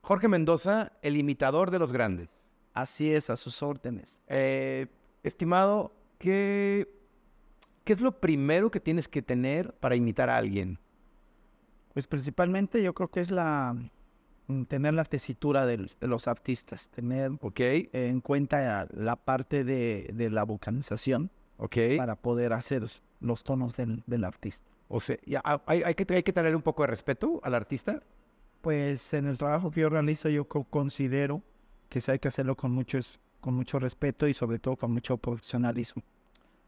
Jorge Mendoza, el imitador de los grandes. Así es, a sus órdenes. Eh, estimado, ¿qué, ¿qué es lo primero que tienes que tener para imitar a alguien? Pues principalmente yo creo que es la mm, tener la tesitura de, los artistas, tener ¿Ok? en cuenta la parte de, de la vocalización ¿Ok? para poder hacer los tonos del, del artista. O sea, ya, hay, hay que, hay que tener un poco de respeto al artista. Pues en el trabajo que yo realizo yo co- considero que hay que hacerlo con mucho, con mucho respeto y sobre todo con mucho profesionalismo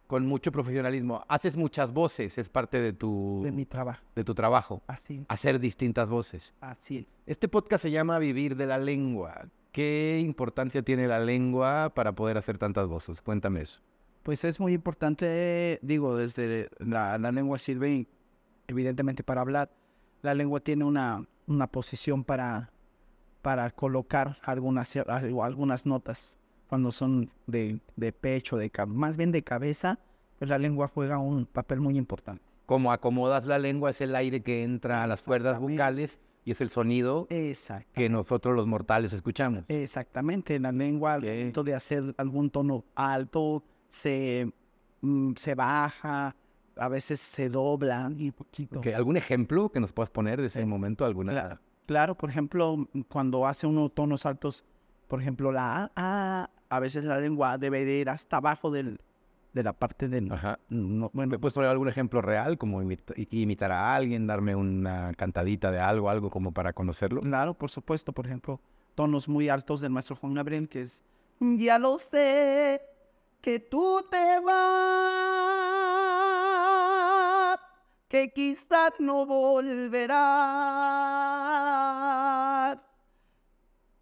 Con mucho profesionalismo. Haces muchas voces, es parte de tu, de mi trabajo. de tu trabajo. Así, Hacer distintas voces. así es. Este podcast se llama Vivir de la Lengua. ¿Qué importancia tiene la lengua para poder hacer tantas voces? Cuéntame eso. Pues es muy importante, digo, desde la, la lengua sirve evidentemente para hablar. La lengua tiene una, una posición para, para colocar algunas, algunas notas cuando son de, de pecho, de más bien de cabeza, pues la lengua juega un papel muy importante. Como acomodas la lengua es el aire que entra a las cuerdas vocales y es el sonido que nosotros los mortales escuchamos. Exactamente, la lengua al momento de hacer algún tono alto se, mm, se baja, a veces se dobla un poquito. ¿Algún ejemplo que nos puedas poner de ese Eh, momento? ¿Alguna? Claro, claro, por ejemplo, mm, cuando hace uno tonos altos, por ejemplo, la A, a, a veces la lengua debe de ir hasta abajo del, de la parte del... Ajá. no, bueno, ¿Me puedes poner algún ejemplo real, como imita- imitar a alguien, darme una cantadita de algo, algo como para conocerlo? claro, por supuesto, por ejemplo, tonos muy altos del maestro Juan Gabriel, que es... Ya lo sé, que tú te vas, que quizás no volverás.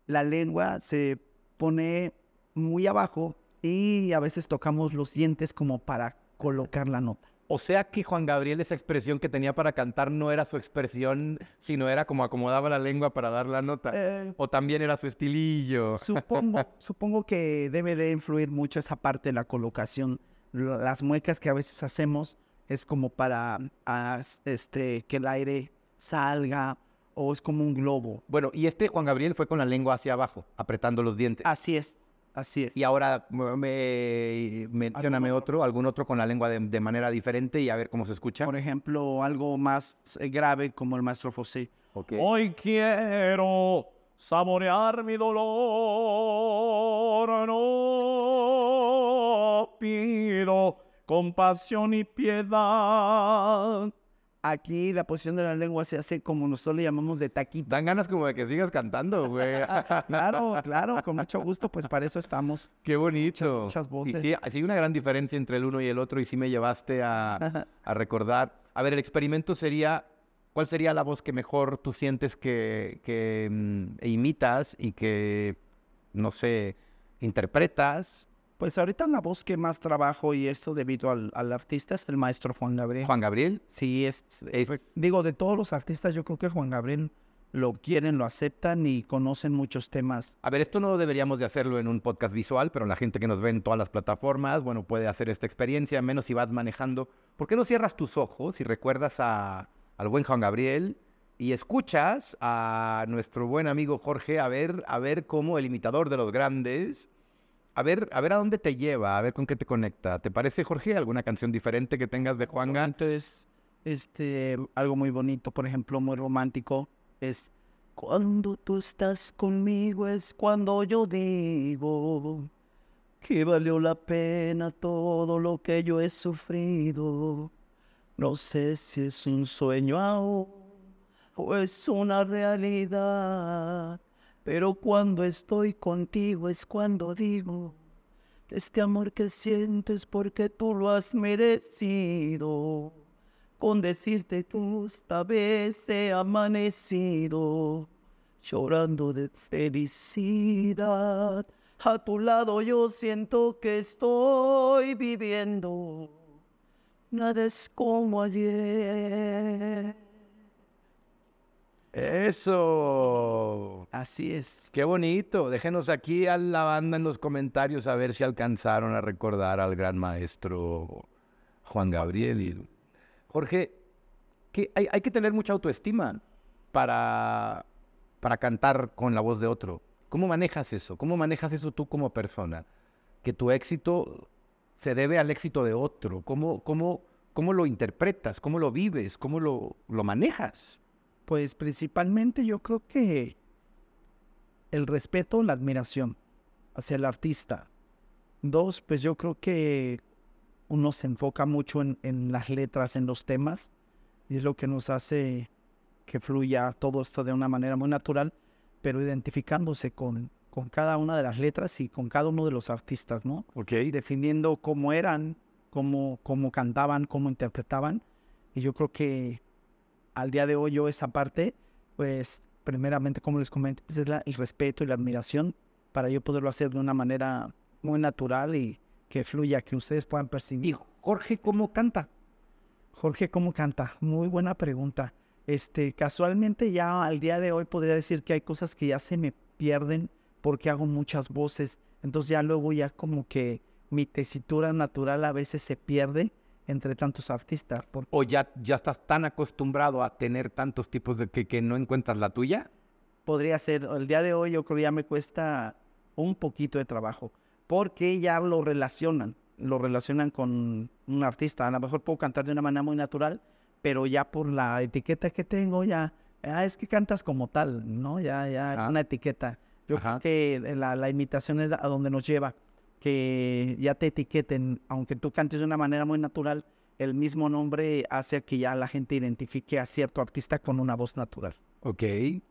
La lengua se pone muy abajo y a veces tocamos los dientes como para colocar la nota. O sea que Juan Gabriel, esa expresión que tenía para cantar no era su expresión, sino era como acomodaba la lengua para dar la nota. Eh, O también era su estilillo. Supongo, supongo que debe de influir mucho esa parte de la colocación. Lo- Las muecas que a veces hacemos es como para s- este, que el aire salga o es como un globo. Bueno, y este Juan Gabriel fue con la lengua hacia abajo, apretando los dientes. Así es, así es. Y ahora me, mencióname otro, algún otro con la lengua de, de manera diferente y a ver cómo se escucha. Por ejemplo, algo más eh, grave como el maestro José. Ok. Hoy quiero saborear mi dolor, no pido compasión y piedad. Aquí la posición de la lengua se hace como nosotros le llamamos de taquito. Dan ganas como de que sigas cantando, güey. Claro, claro, con mucho gusto, pues para eso estamos. Qué bonito. muchas Y voces. sí, sí hay una gran diferencia entre el uno y el otro y sí me llevaste a, a recordar. A ver, el experimento sería, ¿cuál sería la voz que mejor tú sientes que, que mm, imitas y que, no sé, interpretas? Pues ahorita la voz que más trabajo y esto debido al, al artista es el maestro Juan Gabriel. Juan Gabriel. Sí, es, Es- digo, de todos los artistas, yo creo que Juan Gabriel lo quieren, lo aceptan y conocen muchos temas. A ver, esto no deberíamos de hacerlo en un podcast visual, pero la gente que nos ve en todas las plataformas, bueno, puede hacer esta experiencia, menos si vas manejando. ¿Por qué no cierras tus ojos y recuerdas a, al buen Juan Gabriel y escuchas a nuestro buen amigo Jorge a ver, a ver cómo el imitador de los grandes, a ver, a ver a dónde te lleva, a ver con qué te conecta? ¿Te parece, Jorge, alguna canción diferente que tengas de Juanga? Entonces, este, algo muy bonito, por ejemplo, muy romántico, es cuando tú estás conmigo es cuando yo digo que valió la pena todo lo que yo he sufrido. No sé si es un sueño aún o es una realidad, pero cuando estoy contigo es cuando digo este amor que siento es porque tú lo has merecido. Con decirte que esta vez he amanecido llorando de felicidad. A tu lado yo siento que estoy viviendo. Nada es como ayer. Eso. Así es. Qué bonito. Déjenos aquí a la banda en los comentarios a ver si alcanzaron a recordar al gran maestro Juan Gabriel. Y- Jorge, que hay, hay que tener mucha autoestima para, para cantar con la voz de otro. ¿Cómo manejas eso? ¿Cómo manejas eso tú como persona? Que tu éxito se debe al éxito de otro. ¿Cómo, cómo, cómo lo interpretas? ¿Cómo lo vives? ¿Cómo lo, lo manejas? Pues principalmente yo creo que el respeto, la admiración hacia el artista. Dos, pues yo creo que uno se enfoca mucho en, en las letras, en los temas, y es lo que nos hace que fluya todo esto de una manera muy natural, pero identificándose con, con cada una de las letras y con cada uno de los artistas, ¿no? Ok. definiendo cómo eran, cómo, cómo cantaban, cómo interpretaban. Y yo creo que al día de hoy yo esa parte, pues primeramente, como les comento, pues, es la- el respeto y la admiración para yo poderlo hacer de una manera muy natural y que fluya, que ustedes puedan percibir. ¿Y Jorge cómo canta? Jorge, ¿cómo canta? Muy buena pregunta. Este, casualmente ya al día de hoy podría decir que hay cosas que ya se me pierden porque hago muchas voces. Entonces ya luego ya como que mi tesitura natural a veces se pierde entre tantos artistas. Porque ¿O ya, ya estás tan acostumbrado a tener tantos tipos de que, que no encuentras la tuya? podría ser, el día de hoy yo creo ya me cuesta un poquito de trabajo porque ya lo relacionan, lo relacionan con un artista. A lo mejor puedo cantar de una manera muy natural, pero ya por la etiqueta que tengo ya, ah, es que cantas como tal, ¿no? Ya, ya, una etiqueta. Yo Ajá. creo que la, la imitación es a donde nos lleva, que ya te etiqueten, aunque tú cantes de una manera muy natural, el mismo nombre hace que ya la gente identifique a cierto artista con una voz natural. Ok,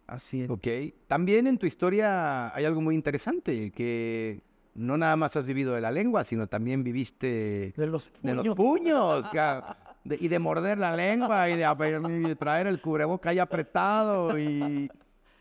Así es. ok. También en tu historia hay algo muy interesante, que no nada más has vivido de la lengua, sino también viviste De los de los puños. de- y de morder la lengua y de, ape- y de traer el cubreboca ahí apretado y...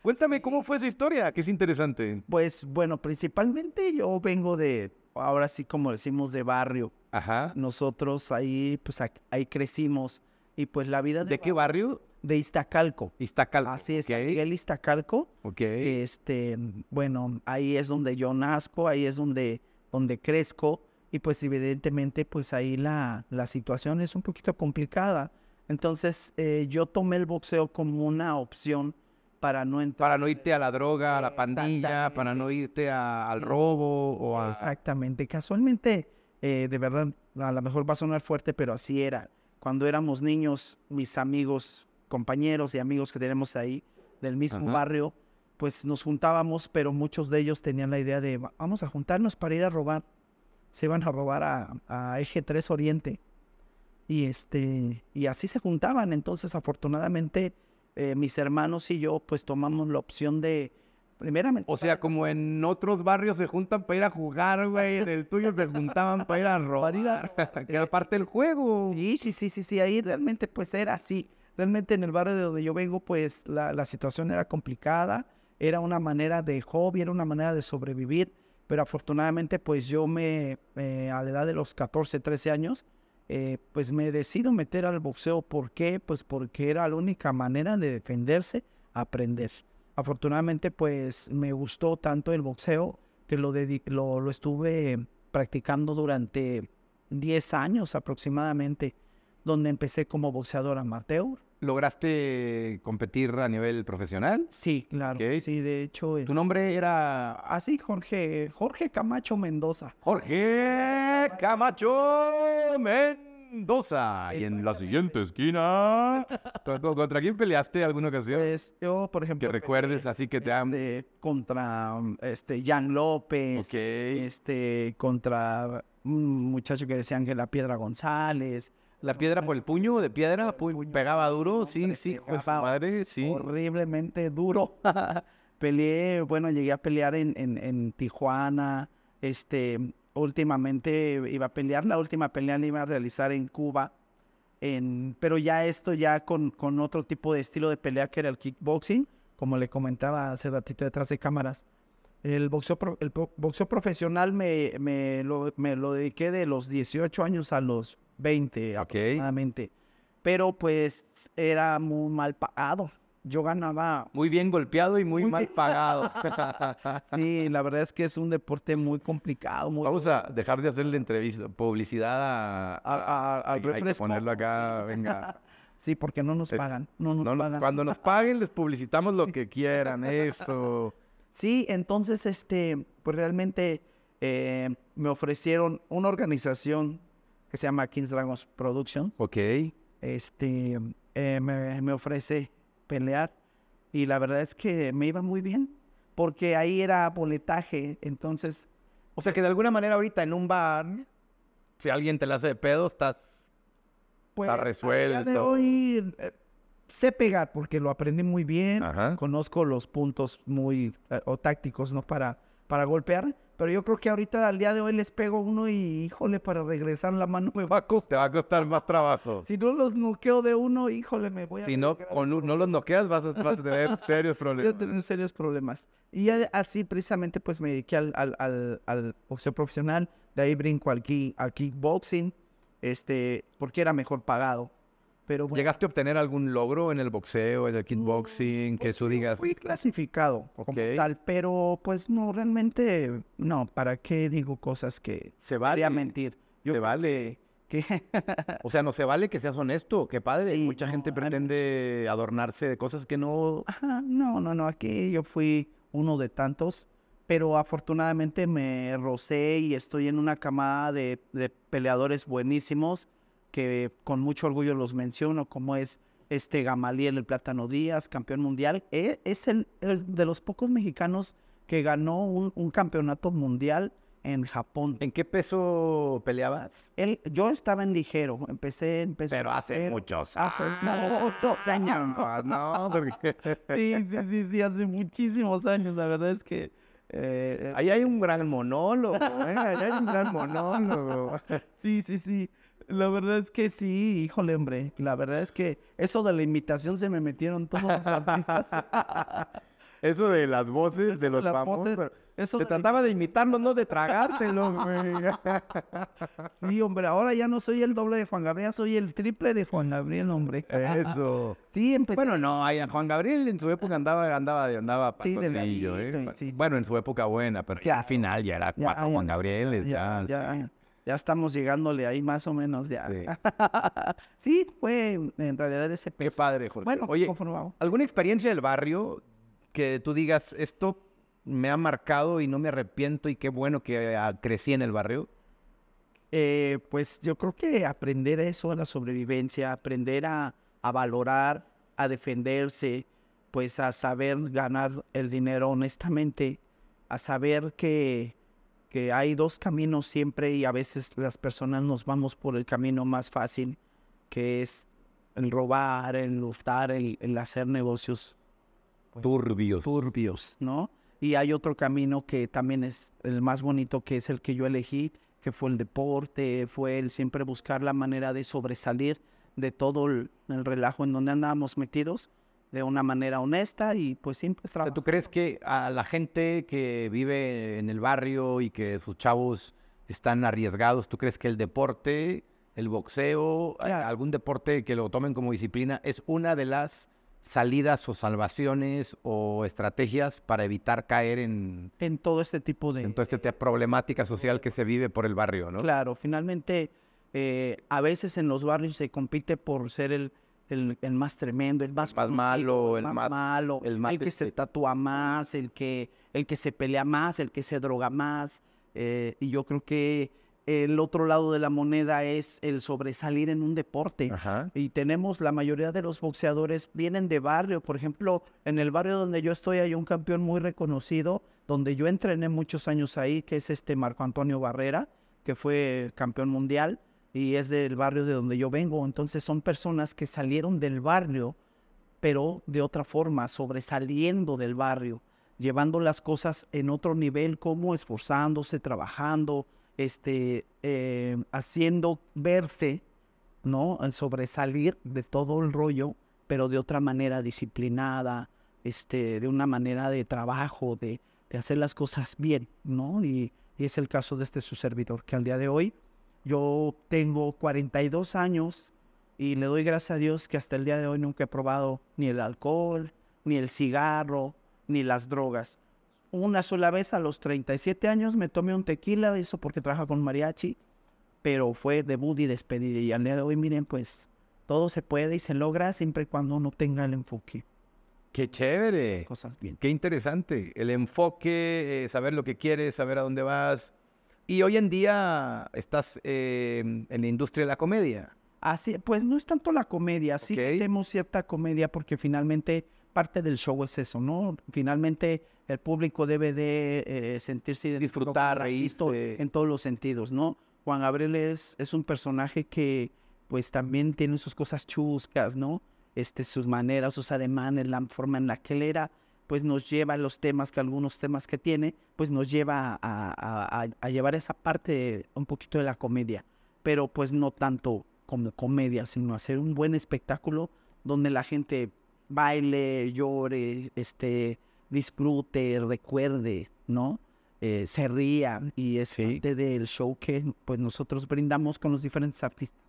Cuéntame, ¿cómo fue esa historia? Que es interesante. Pues bueno, principalmente yo vengo de, ahora sí como decimos, de barrio. Ajá. Nosotros ahí, pues ahí crecimos. Y pues la vida ¿De qué barrio? De Iztacalco. Iztacalco. Así es, ok, San Miguel Iztacalco. Ok. Este, bueno, ahí es donde yo nazco, ahí es donde, donde crezco. Y pues evidentemente, pues ahí la, la situación es un poquito complicada. Entonces eh, yo tomé el boxeo como una opción para no entrar. Para no irte a la droga, a la pandilla, para no irte a- al robo o a... Exactamente. Casualmente, eh, de verdad, a lo mejor va a sonar fuerte, pero así era. Cuando éramos niños, mis amigos, compañeros y amigos que tenemos ahí del mismo Ajá. barrio, pues nos juntábamos, pero muchos de ellos tenían la idea de "Va- vamos a juntarnos para ir a robar. Se iban a robar a, a Eje 3 Oriente. Y este, y así se juntaban. Entonces, afortunadamente, eh, mis hermanos y yo, pues tomamos la opción de, primeramente, O sea, como en otros barrios se juntan para ir a jugar, güey, en el tuyo se juntaban para ir a robar, que era parte del juego. Sí, sí, sí, sí, sí, ahí realmente pues era así. Realmente en el barrio de donde yo vengo pues la, la situación era complicada, era una manera de hobby, era una manera de sobrevivir, pero afortunadamente pues yo me, eh, a la edad de los 14, 13 años, eh, pues me decido meter al boxeo. ¿Por qué? Pues porque era la única manera de defenderse, aprender. Afortunadamente pues me gustó tanto el boxeo que lo, lo, lo estuve practicando durante 10 años aproximadamente, donde empecé como boxeador amateur. ¿Lograste competir a nivel profesional? Sí, claro. Sí, de hecho. Tu nombre era Así, Jorge, Jorge Camacho Mendoza. Jorge Camacho Mendoza. Y en la siguiente esquina, ¿con- con- ¿contra quién peleaste alguna ocasión? Pues yo, por ejemplo. Que recuerdes, así que te han... este, contra um, este Jan López. Ok. Este, contra un muchacho que decían que la Piedra González. ¿La piedra por el puño de piedra? pu- ¿Pegaba duro? Sí, sí, pues madre, sí. horriblemente duro. Peleé, bueno, llegué a pelear en, en, en Tijuana. Este, últimamente iba a pelear, la última pelea la iba a realizar en Cuba. En, pero ya esto ya con, con otro tipo de estilo de pelea que era el kickboxing, como le comentaba hace ratito detrás de cámaras. El boxeo, pro- el bo- boxeo profesional me, me, lo, me lo dediqué de los 18 años a los 20 Ok. aproximadamente. Pero pues era muy mal pagado. Yo ganaba... Muy bien golpeado y muy, Muy mal bien. pagado. Sí, la verdad es que es un deporte muy complicado. Muy Vamos a dejar de hacerle entrevista, publicidad a... A- a- al hay, hay que refresco. ponerlo acá, venga. Sí, porque no nos pagan. No nos No, no, pagan. cuando nos paguen, les publicitamos lo que quieran. Eso. Sí, entonces, este, pues realmente eh, me ofrecieron una organización que se llama Kings Dragons Production. Ok. Este, eh, me, me ofrece pelear y la verdad es que me iba muy bien porque ahí era boletaje, entonces, O sea que de alguna manera ahorita en un bar, si alguien te la hace de pedo, estás... pues, Está día de resuelto. hoy eh, sé pegar porque lo aprendí muy bien. Ajá. conozco los puntos muy eh, o tácticos, ¿no? Para, para golpear, pero yo creo que ahorita al día de hoy les pego uno y, híjole, para regresar la mano me va a costar. Te va a costar más trabajo. Si no los noqueo de uno, híjole, me voy a... Si no, con un- no los noqueas, vas a, vas a tener serios voy a problemas. tener serios problemas. Y ya así precisamente pues me dediqué al, al, al, al boxeo profesional, de ahí brinco al, al kickboxing, este, porque era mejor pagado. Pero bueno, ¿Llegaste a obtener algún logro en el boxeo, en el kickboxing, que Pues tú digas... Fui clasificado como Ok. tal, pero pues no, realmente no. ¿Para qué digo cosas que Se sería vale, mentir? se vale. Que, O sea, no se vale que seas honesto, qué padre. Sí, Mucha no, gente pretende adornarse de cosas que no... Ajá, no, no, no. Aquí yo fui uno de tantos, pero afortunadamente me rocé y estoy en una camada de, de peleadores buenísimos que con mucho orgullo los menciono, como es este Gamaliel el Plátano Díaz, campeón mundial. E- Es el, el de los pocos mexicanos que ganó un, un campeonato mundial en Japón. ¿En qué peso peleabas? Él, yo estaba en ligero, empecé en peso Pero hace ligero. muchos Hace- no, no, años, ¿no? Porque Sí, sí, sí, sí, hace muchísimos años. La verdad es que. eh, ahí hay un gran monólogo, ¿eh? Ahí hay un gran monólogo. sí, sí, sí. La verdad es que sí, híjole, hombre. La verdad es que eso de la imitación se me metieron todos los artistas. Eso de las voces de los famosos. voces, eso Se de- trataba de imitarlos, no de tragártelos, güey. Sí, hombre, ahora ya no soy el doble de Juan Gabriel, soy el triple de Juan Gabriel, hombre. Eso. Sí, empecé. Bueno, no, Juan Gabriel en su época andaba, andaba, andaba Sí, pasoncillo, delgadito ¿eh? sí. Bueno, en su época buena, pero ya al final ya era ya. Juan Gabriel, ya, ya. ya, ya estamos llegándole ahí más o menos ya. Sí. Sí, fue en realidad ese Qué peso. padre, Jorge. Bueno, Oye, conforme vamos. ¿alguna experiencia del barrio que tú digas, esto me ha marcado y no me arrepiento y qué bueno que ah, crecí en el barrio? Eh, pues yo creo que aprender eso a la sobrevivencia, aprender a, a valorar, a defenderse, pues a saber ganar el dinero honestamente, a saber que, que hay dos caminos siempre y a veces las personas nos vamos por el camino más fácil, que es el robar, el hurtar, el, el hacer negocios Turbios. turbios, ¿no? Y hay otro camino que también es el más bonito, que es el que yo elegí, que fue el deporte, fue el siempre buscar la manera de sobresalir de todo el, el relajo en donde andábamos metidos de una manera honesta y pues siempre trabajar. ¿Tú crees que a la gente que vive en el barrio y que sus chavos están arriesgados, tú crees que el deporte, el boxeo, algún deporte que lo tomen como disciplina, es una de las salidas o salvaciones o estrategias para evitar caer en, en todo este tipo de... en toda esta problemática social que se vive por el barrio, ¿no? Claro, finalmente eh, a veces en los barrios se compite por ser el, el, el más tremendo, el más, malo, el más- malo, el más, que se este- tatúa más, el que, el que se pelea más, el que se droga más. eh, y yo creo que el otro lado de la moneda es el sobresalir en un deporte. Ajá. Y tenemos la mayoría de los boxeadores vienen de barrio. Por ejemplo, en el barrio donde yo estoy hay un campeón muy reconocido, donde yo entrené muchos años ahí, que es este Marco Antonio Barrera, que fue campeón mundial y es del barrio de donde yo vengo. Entonces son personas que salieron del barrio, pero de otra forma, sobresaliendo del barrio, llevando las cosas en otro nivel, como esforzándose, trabajando, este, eh, haciendo verse ¿no? En sobresalir de todo el rollo, pero de otra manera disciplinada, este, de una manera de trabajo, de, de hacer las cosas bien, ¿no? Y, y es el caso de este su servidor, que al día de hoy yo tengo 42 años y le doy gracias a Dios que hasta el día de hoy nunca he probado ni el alcohol, ni el cigarro, ni las drogas. Una sola vez a los 37 años me tomé un tequila, eso porque trabajo con mariachi, pero fue debut y despedida. Y al día de hoy, miren, pues todo se puede y se logra siempre y cuando uno tenga el enfoque. Qué chévere. Cosas bien. Qué interesante. El enfoque, eh, saber lo que quieres, saber a dónde vas. Y hoy en día estás eh, en la industria de la comedia. Así, pues no es tanto la comedia, sí Ok. tenemos cierta comedia porque finalmente parte del show es eso, ¿no? Finalmente el público debe de eh, sentirse Disfrutar, reírse. en todos los sentidos, ¿no? Juan Gabriel es, es un personaje que pues también tiene sus cosas chuscas, ¿no? Este, sus maneras, sus ademanes, la forma en la que él era, pues nos lleva a los temas, que algunos temas que tiene, pues nos lleva a, a- a- a llevar esa parte un poquito de la comedia, pero pues no tanto como comedia, sino hacer un buen espectáculo donde la gente baile, llore, este, disfrute, recuerde, ¿no? Eh, se ría y es Sí. parte del show que pues nosotros brindamos con los diferentes artistas.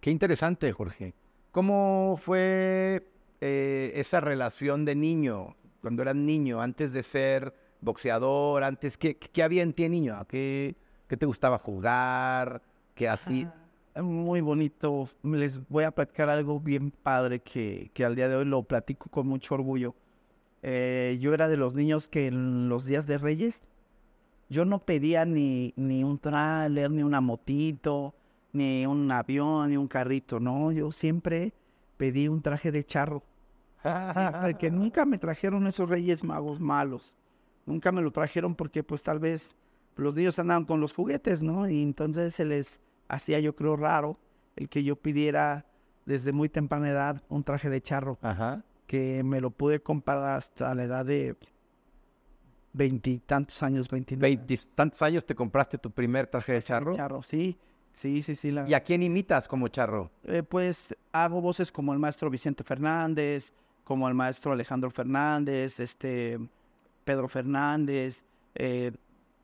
Qué interesante, Jorge. ¿Cómo fue eh, esa relación de niño, cuando eras niño, antes de ser boxeador, antes, ¿qué, qué había en ti, niño? ¿A ¿Qué, qué te gustaba jugar? ¿Qué hacías? Muy bonito. Les voy a platicar algo bien padre que, que al día de hoy lo platico con mucho orgullo. Eh, yo era de los niños que en los días de Reyes yo no pedía ni, ni un tráiler, ni una motito, ni un avión, ni un carrito. No, yo siempre pedí un traje de charro. Que nunca me trajeron esos Reyes Magos malos. Nunca me lo trajeron porque pues tal vez los niños andaban con los juguetes, ¿no? Y entonces se les hacía yo creo raro el que yo pidiera desde muy temprana edad un traje de charro, Ajá. que me lo pude comprar hasta la edad de veintitantos años, veintinueve. Veintitantos años te compraste tu primer traje de charro. Charro, sí, sí, sí, sí. la- ¿Y a quién imitas como charro? Eh, pues hago voces como el maestro Vicente Fernández, como el maestro Alejandro Fernández, este Pedro Fernández, eh,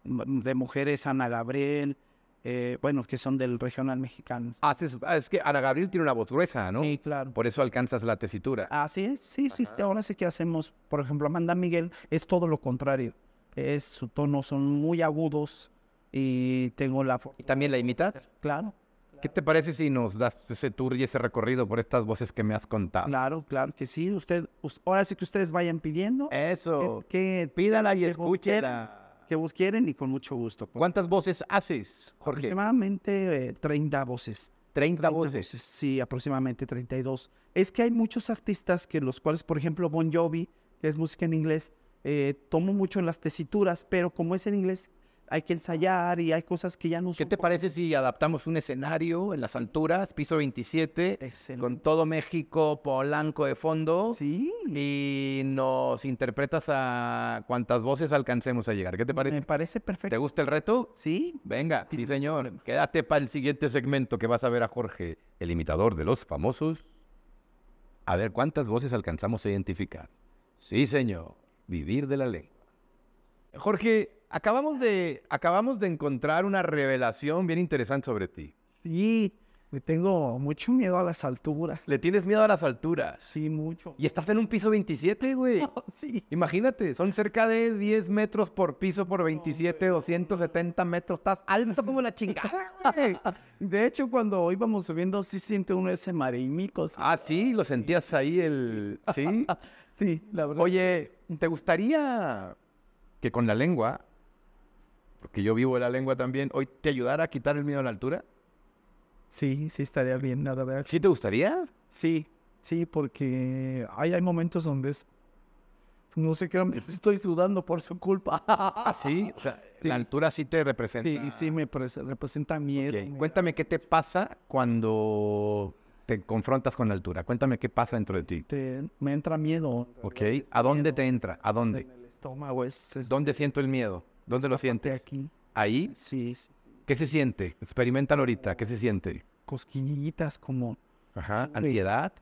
de mujeres Ana Gabriel, eh, bueno, que son del regional mexicano. Haces, ah, es que Ana Gabriel tiene una voz gruesa, ¿no? Sí, claro. Por eso alcanzas la tesitura. Así es, sí, sí, ahora sí que hacemos, por ejemplo, Amanda Miguel es todo lo contrario, es su tono son muy agudos y tengo la ¿Y también la imitas? claro, ¿Qué te parece si nos das ese tour y ese recorrido por estas voces que me has contado? claro, claro que sí, usted, us- ahora sí que ustedes vayan pidiendo, Eso. que, Pídala y que escúchela. que vos quieren y con mucho gusto. ¿Cuántas voces haces, Jorge? Aproximadamente eh, 30 voces. 30 30 voces. Sí, aproximadamente 32. Es que hay muchos artistas que los cuales, por ejemplo, Bon Jovi, que es música en inglés, eh, tomo mucho las tesituras, pero como es en inglés, hay que ensayar y hay cosas que ya no ¿Qué te parece si adaptamos un escenario en las alturas, piso 27, Excelente. con todo México, Polanco de fondo? Sí, Y nos interpretas a cuántas voces alcancemos a llegar. ¿Qué te parece? me parece ¿Te perfecto. gusta el reto? Sí, Venga, sí, señor. Quédate para el siguiente segmento que vas a ver a Jorge, el imitador de los famosos. A ver cuántas voces alcanzamos a identificar. Sí, señor. Vivir de la lengua. Jorge, acabamos de, acabamos de encontrar una revelación bien interesante sobre ti. sí, me tengo mucho miedo a las alturas. Le tienes miedo a las alturas. Sí, mucho. Y estás en un piso 27, güey. Sí. Imagínate, son cerca de 10 metros por piso por 27, 270 metros. Estás alto como la chingada, güey. De hecho, cuando íbamos subiendo, sí siente uno ese mareimico. sí. Ah, sí, lo sentías ahí el... ¿Sí? Sí, la verdad. Oye, ¿te gustaría que con la lengua, porque yo vivo de la lengua también, hoy te ayudara a quitar el miedo a la altura? Sí, sí estaría bien, la verdad. ¿Sí te gustaría? Sí, sí, porque hay, hay momentos donde es... No sé qué, estoy sudando por su culpa. Ah, sí. O sea, la altura sí te representa. Sí, sí me pres- representa miedo. Ok, me- Cuéntame qué te pasa cuando te confrontas con la altura. Cuéntame qué pasa dentro de ti. te- me entra miedo. ¿Ok? ¿A dónde te entra? ¿A dónde? En el estómago es... es ¿Dónde siento el miedo? ¿Dónde lo parte sientes? aquí. ¿Ahí? Sí. ¿Qué se siente? Experimentalo ahorita. ¿Qué se siente? Cosquillitas como, Ajá. Sube. ¿Ansiedad?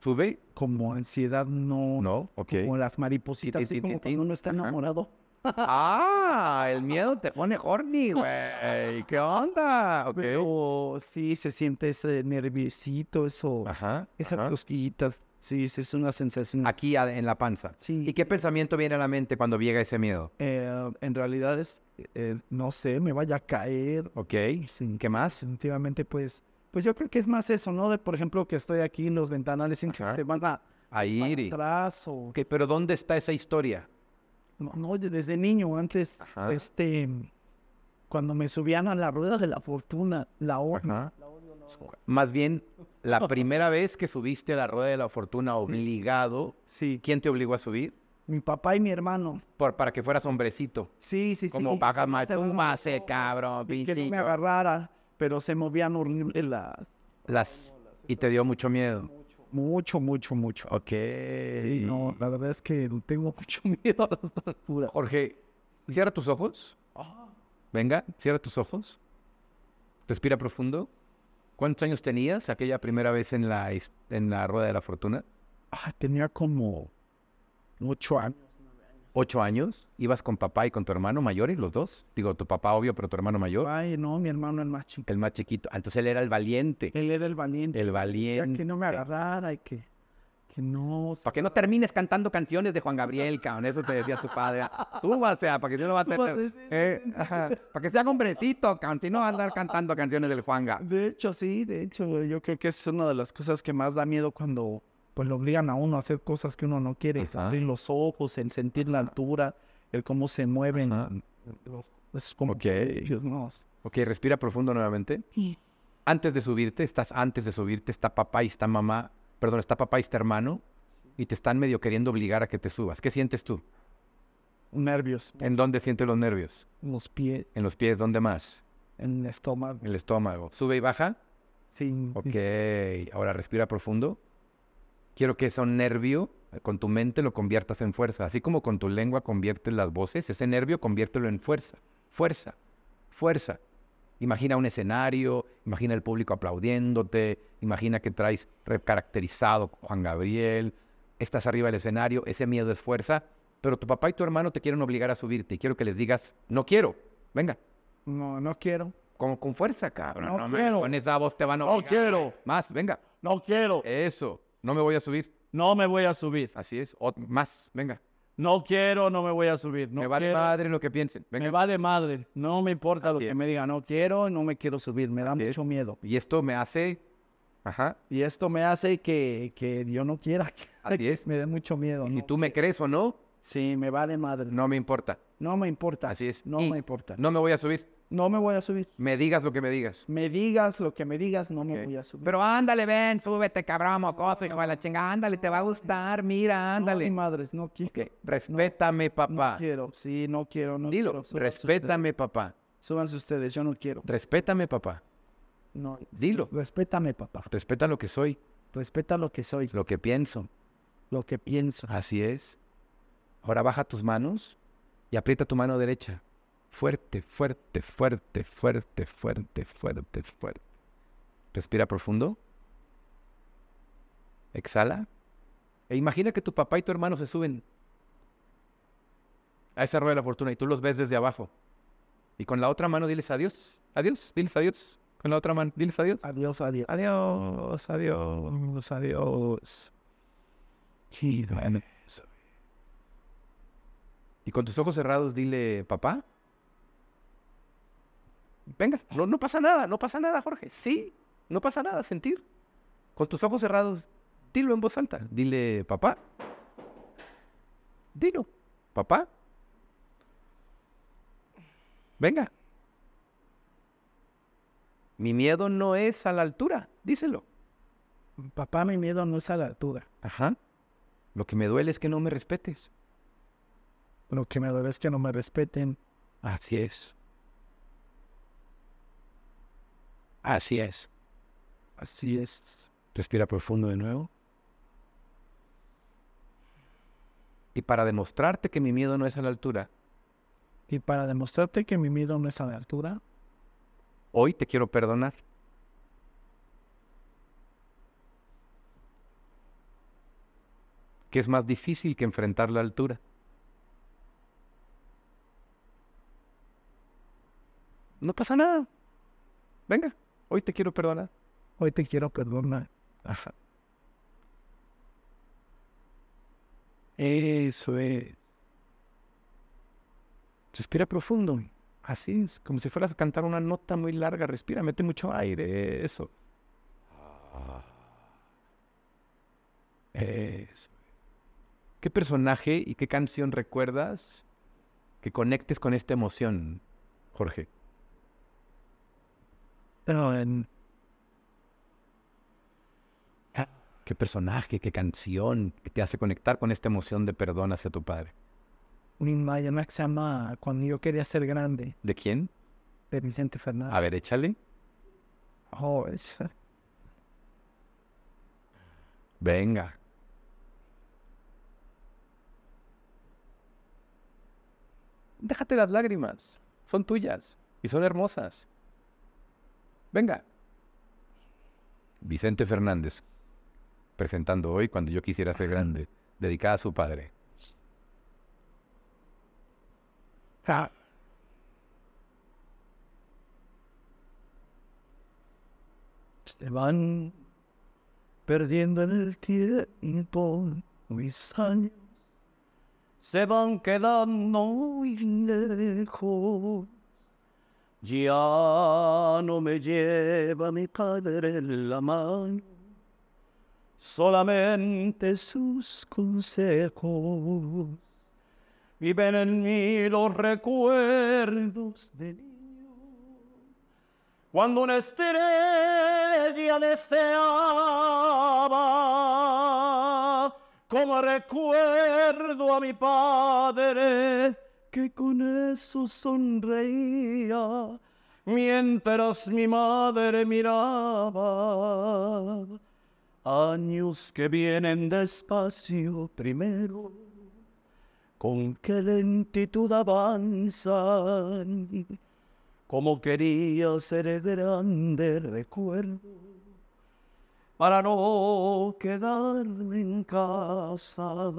¿Sube? como ansiedad, no... No, ok. Como las maripositas, así como cuando uno está enamorado. ¡Ah! El miedo te pone horny, güey. ¿Qué onda? Ok. Pero sí se siente ese nerviosito, eso, Ajá. esas ajá. cosquillitas. Sí, sí, es una sensación. Aquí en la panza. Sí. ¿Y qué pensamiento viene a la mente cuando llega ese miedo? Eh, en realidad es, eh, no sé, me vaya a caer. Ok. Sí, ¿Qué más? Definitivamente, pues, Pues yo creo que es más eso, ¿no? De, por ejemplo, que estoy aquí en los ventanales y se van a A ir y... atrás o... Ok, pero ¿dónde está esa historia? No, no, desde niño, antes, Ajá. este... Cuando me subían a la rueda de la fortuna, la odio. Ajá. Más bien, la primera vez que subiste a la rueda de la fortuna obligado, Sí, ¿quién te obligó a subir? mi papá y mi hermano. Por, para que fueras hombrecito. Sí, sí, sí. Como paga más, tú más, cabrón, ojos, Que pinche. no me agarrara, pero se movían horrible las... Las... Y te dio mucho miedo. Mucho, mucho, mucho. Ok. Sí, no, la verdad es que tengo mucho miedo a las alturas. Jorge, cierra tus ojos. Venga, cierra tus ojos. Respira profundo. ¿Cuántos años tenías aquella primera vez en la, en la rueda de la fortuna? Ah, tenía como ocho años. ¿Ocho años? ¿Ibas con papá y con tu hermano mayores, los dos? Digo, tu papá, obvio, pero tu hermano mayor. Ay, no, mi hermano el más chico. El más chiquito. Ah, Entonces él era el valiente. Él era el valiente. El Ya valiente. que no me agarrara y que, que no... Para que no termines cantando canciones de Juan Gabriel, cabrón. Eso te decía tu padre. Súbase, ah, para que si no vas a tener... sí, Eh. Para que sea hombrecito, cabrón. Si no va a andar cantando canciones del Juanga. De hecho, sí, de hecho, yo creo que es una de las cosas que más da miedo cuando pues lo obligan a uno a hacer cosas que uno no quiere. Ajá. Abrir los ojos, el sentir la altura, el cómo se mueven. Ajá. Es como... Ok. Dios, no. Ok, respira profundo nuevamente. Antes de subirte, estás antes de subirte, está papá y está mamá, perdón, está papá y está hermano, y te están medio queriendo obligar a que te subas. ¿Qué sientes tú? Nervios. ¿En dónde sientes los nervios? En los pies, ¿En los pies? ¿Dónde más? en el estómago. En el estómago. ¿Sube y baja? Sí, sí. Ok, ahora respira profundo. Quiero que ese nervio, con tu mente, lo conviertas en fuerza. Así como con tu lengua conviertes las voces, ese nervio conviértelo en fuerza. Fuerza, fuerza. Imagina un escenario, imagina el público aplaudiéndote, imagina que traes recaracterizado Juan Gabriel, estás arriba del escenario, ese miedo es fuerza, pero tu papá y tu hermano te quieren obligar a subirte y quiero que les digas, no quiero, venga, No, no quiero. con, con fuerza, cabrón. No mames, quiero. Con esa voz te van a No quiero. Más, venga. No quiero. Eso, no me voy a subir. No me voy a subir. Así es. O- más, venga. No quiero, no me voy a subir. No me vale quiero. madre lo que piensen. Venga. Me vale madre. No me importa lo que es. me digan. No quiero, no me quiero subir, me da Así es. mucho miedo. Y esto me hace. Ajá. Y esto me hace que, que yo no quiera. que- Así es. Me da mucho miedo. Y si tú me crees o no, Sí, me vale madre. No, no me importa. no me importa. Así es. No Y me importa. No me voy a subir. No me voy a subir. Me digas lo que me digas. Me digas lo que me digas, no me voy a subir. Pero ándale, ven, súbete, cabrón, mocoso, hijo de la chingada. Ándale, te va a gustar, mira, No, ándale. ni madres, no quiero. Ok, Respétame, No papá. quiero. Sí, no quiero. No Dilo, quiero. Respétame, ustedes. papá. Súbanse ustedes, yo no quiero. Respétame, papá. No, Dilo. Respétame, papá. Respeta lo que soy, Respeta lo que soy, lo que pienso. lo que pienso. Así es. Ahora baja tus manos y aprieta tu mano derecha. Fuerte, fuerte, fuerte, fuerte, fuerte, fuerte, fuerte. Respira profundo. Exhala. E imagina que tu papá y tu hermano se suben a esa rueda de la fortuna y tú los ves desde abajo. Y con la otra mano diles adiós. Adiós, diles adiós. Con la otra mano, diles adiós. Adiós, adiós. Adiós, adiós, adiós. Y con tus ojos cerrados dile, papá. Venga, no, no pasa nada, no pasa nada, Jorge. Sí, no pasa nada, sentir. Con tus ojos cerrados, dilo en voz alta. Dile, papá. Dilo, papá. Venga. Mi miedo no es a la altura, díselo. Papá, mi miedo no es a la altura. Ajá. Lo que me duele es que no me respetes. Lo que me duele es que no me respeten. Así es. Así es. Así es. Respira profundo de nuevo. Y para demostrarte que mi miedo no es a la altura, Y para demostrarte que mi miedo no es a la altura, hoy te quiero perdonar. ¿Qué es más difícil que enfrentar la altura? No pasa nada. Venga, Hoy te quiero perdonar. Hoy te quiero perdonar. Ajá. Eso es. Respira profundo. Así es, como si fueras a cantar una nota muy larga. Respira, mete mucho aire. Eso. Eso. ¿Qué personaje y qué canción recuerdas que conectes con esta emoción, Jorge? En ¿Qué personaje, qué canción que te hace conectar con esta emoción de perdón hacia tu padre? un Mayan que se llama Cuando yo quería ser grande, ¿De quién? de Vicente Fernández. A ver, échale. Oh, es- Venga. Déjate las lágrimas. Son tuyas y son hermosas. Venga. Vicente Fernández, presentando hoy Cuando yo quisiera ser grande, dedicada a su padre. Ah. Se van perdiendo en el tiempo mis años. Se van quedando muy lejos. Ya no me lleva mi padre en la mano. Solamente sus consejos. Viven en mí los recuerdos de niño. Cuando una estrella deseaba, como recuerdo a mi padre, que con eso sonreía, mientras mi madre miraba. Años que vienen despacio primero con qué lentitud avanzan, como quería ser grande recuerdo, para no quedarme en casa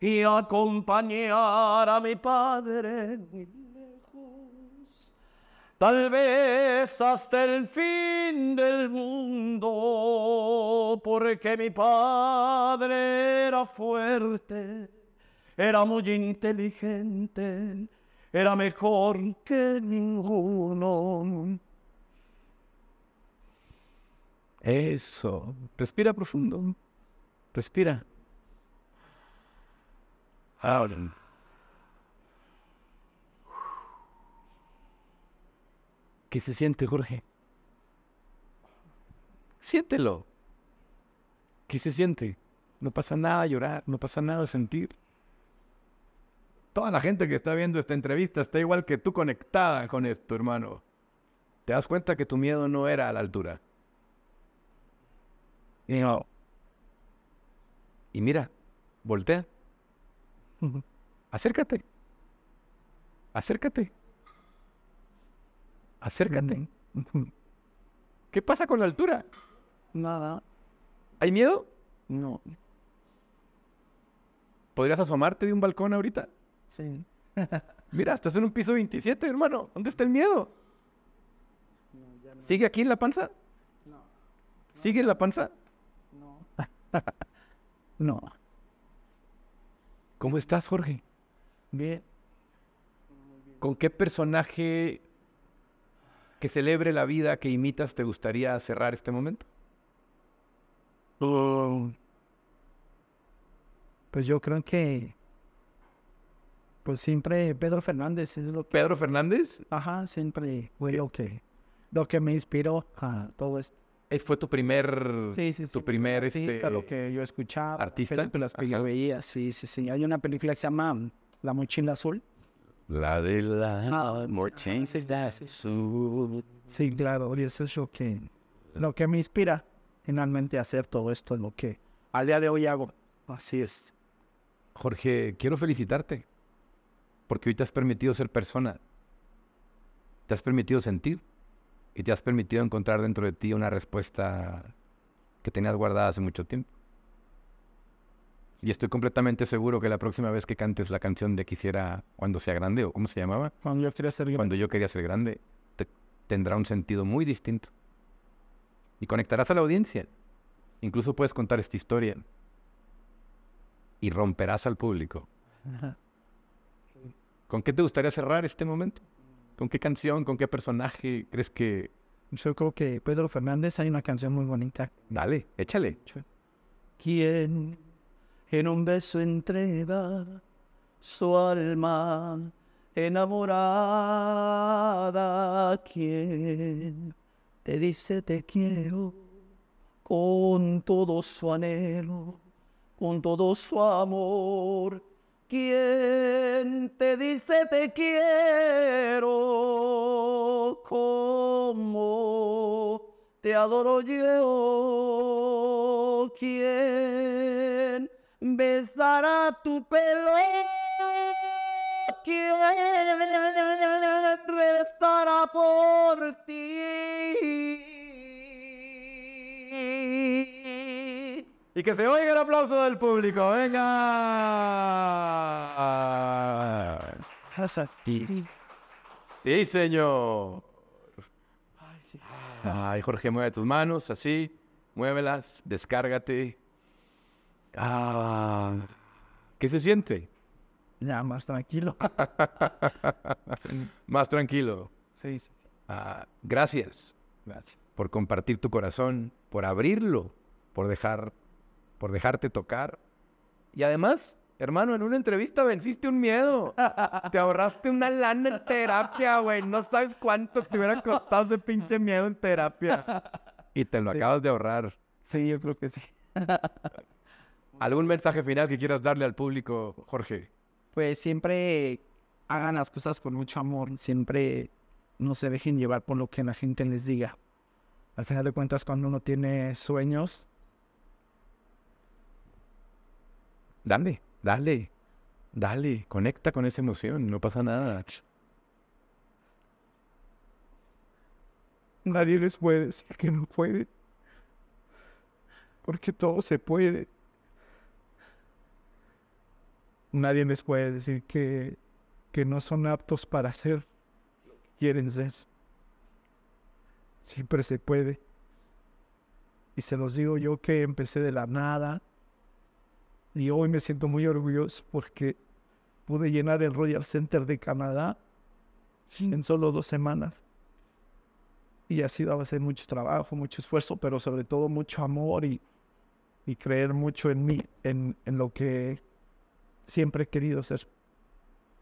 y acompañar a mi padre lejos, tal vez hasta el fin del mundo, porque mi padre era fuerte era muy inteligente, era mejor que ninguno. Eso. Respira profundo. Respira. Ahora. ¿Qué se siente, Jorge? Siéntelo. ¿Qué se siente? No pasa nada llorar, no pasa nada sentir. Toda la gente que está viendo esta entrevista está igual que tú conectada con esto, hermano. Te das cuenta que tu miedo no era a la altura. Y no, Y mira, voltea. Acércate. Acércate. Acércate. ¿Qué pasa con la altura? nada, ¿Hay miedo? no, ¿Podrías asomarte de un balcón ahorita? sí. Mira, estás en un piso 27, hermano. ¿Dónde está el miedo? ¿Sigue aquí en la panza? ¿Sigue en la panza? No, ¿Cómo estás, Jorge? bien, ¿Con qué personaje que celebre la vida que imitas te gustaría cerrar este momento? Oh. Pues yo creo que, pues siempre Pedro Fernández es lo que, ¿Pedro Fernández? ajá, siempre fue lo que, lo que me inspiró a todo esto. Eh, ¿Fue tu primer, Sí, sí, sí. tu primer artista, este, lo que yo escuchaba, artista? películas que yo Ajá. veía, sí, sí, sí. Hay una película que se llama La Mochila Azul. La de la more chances Sí, claro, y eso es lo que, lo que me inspira finalmente a hacer todo esto, lo que al día de hoy hago. Así es. Jorge, quiero felicitarte. Porque hoy te has permitido ser persona. Te has permitido sentir. Y te has permitido encontrar dentro de ti una respuesta que tenías guardada hace mucho tiempo. Y estoy completamente seguro que la próxima vez que cantes la canción de Quisiera cuando sea grande, o cómo se llamaba, Cuando yo quería ser grande. cuando yo quería ser grande, te- tendrá un sentido muy distinto. Y conectarás a la audiencia. Incluso puedes contar esta historia. Y romperás al público. Ajá. ¿Con qué te gustaría cerrar este momento? ¿Con qué canción, con qué personaje crees que... Yo creo que Pedro Fernández hay una canción muy bonita. Dale, échale. ¿Quién en un beso entrega su alma enamorada? ¿Quién te dice te quiero con todo su anhelo, con todo su amor? ¿Quién te dice te quiero como te adoro yo? ¿Quién besará tu pelo? ¿Quién rezará por ti? Y que se oiga el aplauso del público. Venga. Sí, señor. Ay, sí. Ay, Jorge, mueve tus manos así. Muévelas, descárgate. Ah, ¿Qué se siente? Ya, más tranquilo. Más tranquilo. Sí, sí, sí. Ah, gracias Gracias. por compartir tu corazón, por abrirlo, por dejar, por dejarte tocar. Y además, hermano, en una entrevista venciste un miedo. Te ahorraste una lana en terapia, güey. No sabes cuánto te hubiera costado ese pinche miedo en terapia. Y te lo acabas de ahorrar. Sí, yo creo que sí. ¿Algún mensaje final que quieras darle al público, Jorge? Pues siempre hagan las cosas con mucho amor, siempre no se dejen llevar por lo que la gente les diga. Al final de cuentas, cuando uno tiene sueños, Dale, dale, dale. Conecta con esa emoción, no pasa nada. nadie les puede decir que no puede. Porque todo se puede. Nadie les puede decir que, que no son aptos para ser lo que quieren ser. Siempre se puede. Y se los digo yo que empecé de la nada. Y hoy me siento muy orgulloso porque pude llenar el Royal Center de Canadá en solo dos semanas. Y ha sido a de mucho trabajo, mucho esfuerzo, pero sobre todo mucho amor y, y creer mucho en mí, en, en lo que siempre he querido ser.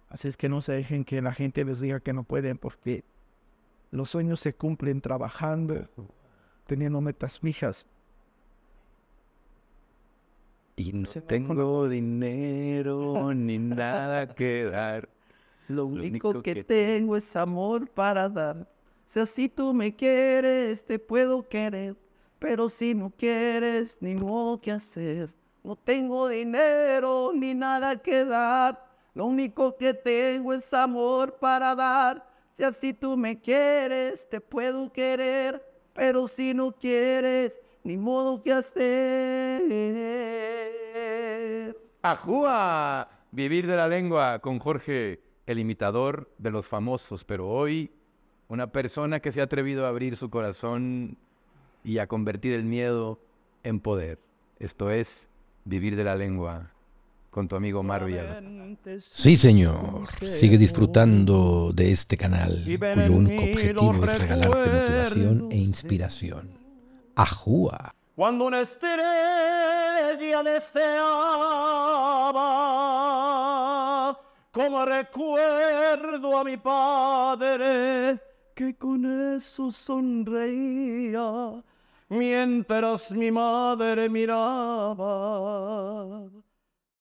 Así es que no se dejen que la gente les diga que no pueden, porque los sueños se cumplen trabajando, teniendo metas fijas. Y no Se tengo dinero ni nada que dar. Lo único único que que tengo es amor para dar. Si así tú me quieres, te puedo querer. Pero si no quieres, ni modo que hacer. No tengo dinero ni nada que dar. Lo único que tengo es amor para dar. Si así tú me quieres, te puedo querer. Pero si no quieres, ni modo que hacer. ¡Ajúa! Vivir de la lengua con Jorge, el imitador de los famosos, pero hoy una persona que se ha atrevido a abrir su corazón y a convertir el miedo en poder. Esto es Vivir de la lengua con tu amigo Omar Villalobos. Sí, señor. Sigue disfrutando de este canal, cuyo único objetivo es regalarte motivación e inspiración. Ajúa. Cuando una estrella deseaba, como recuerdo a mi padre, que con eso sonreía, mientras mi madre miraba.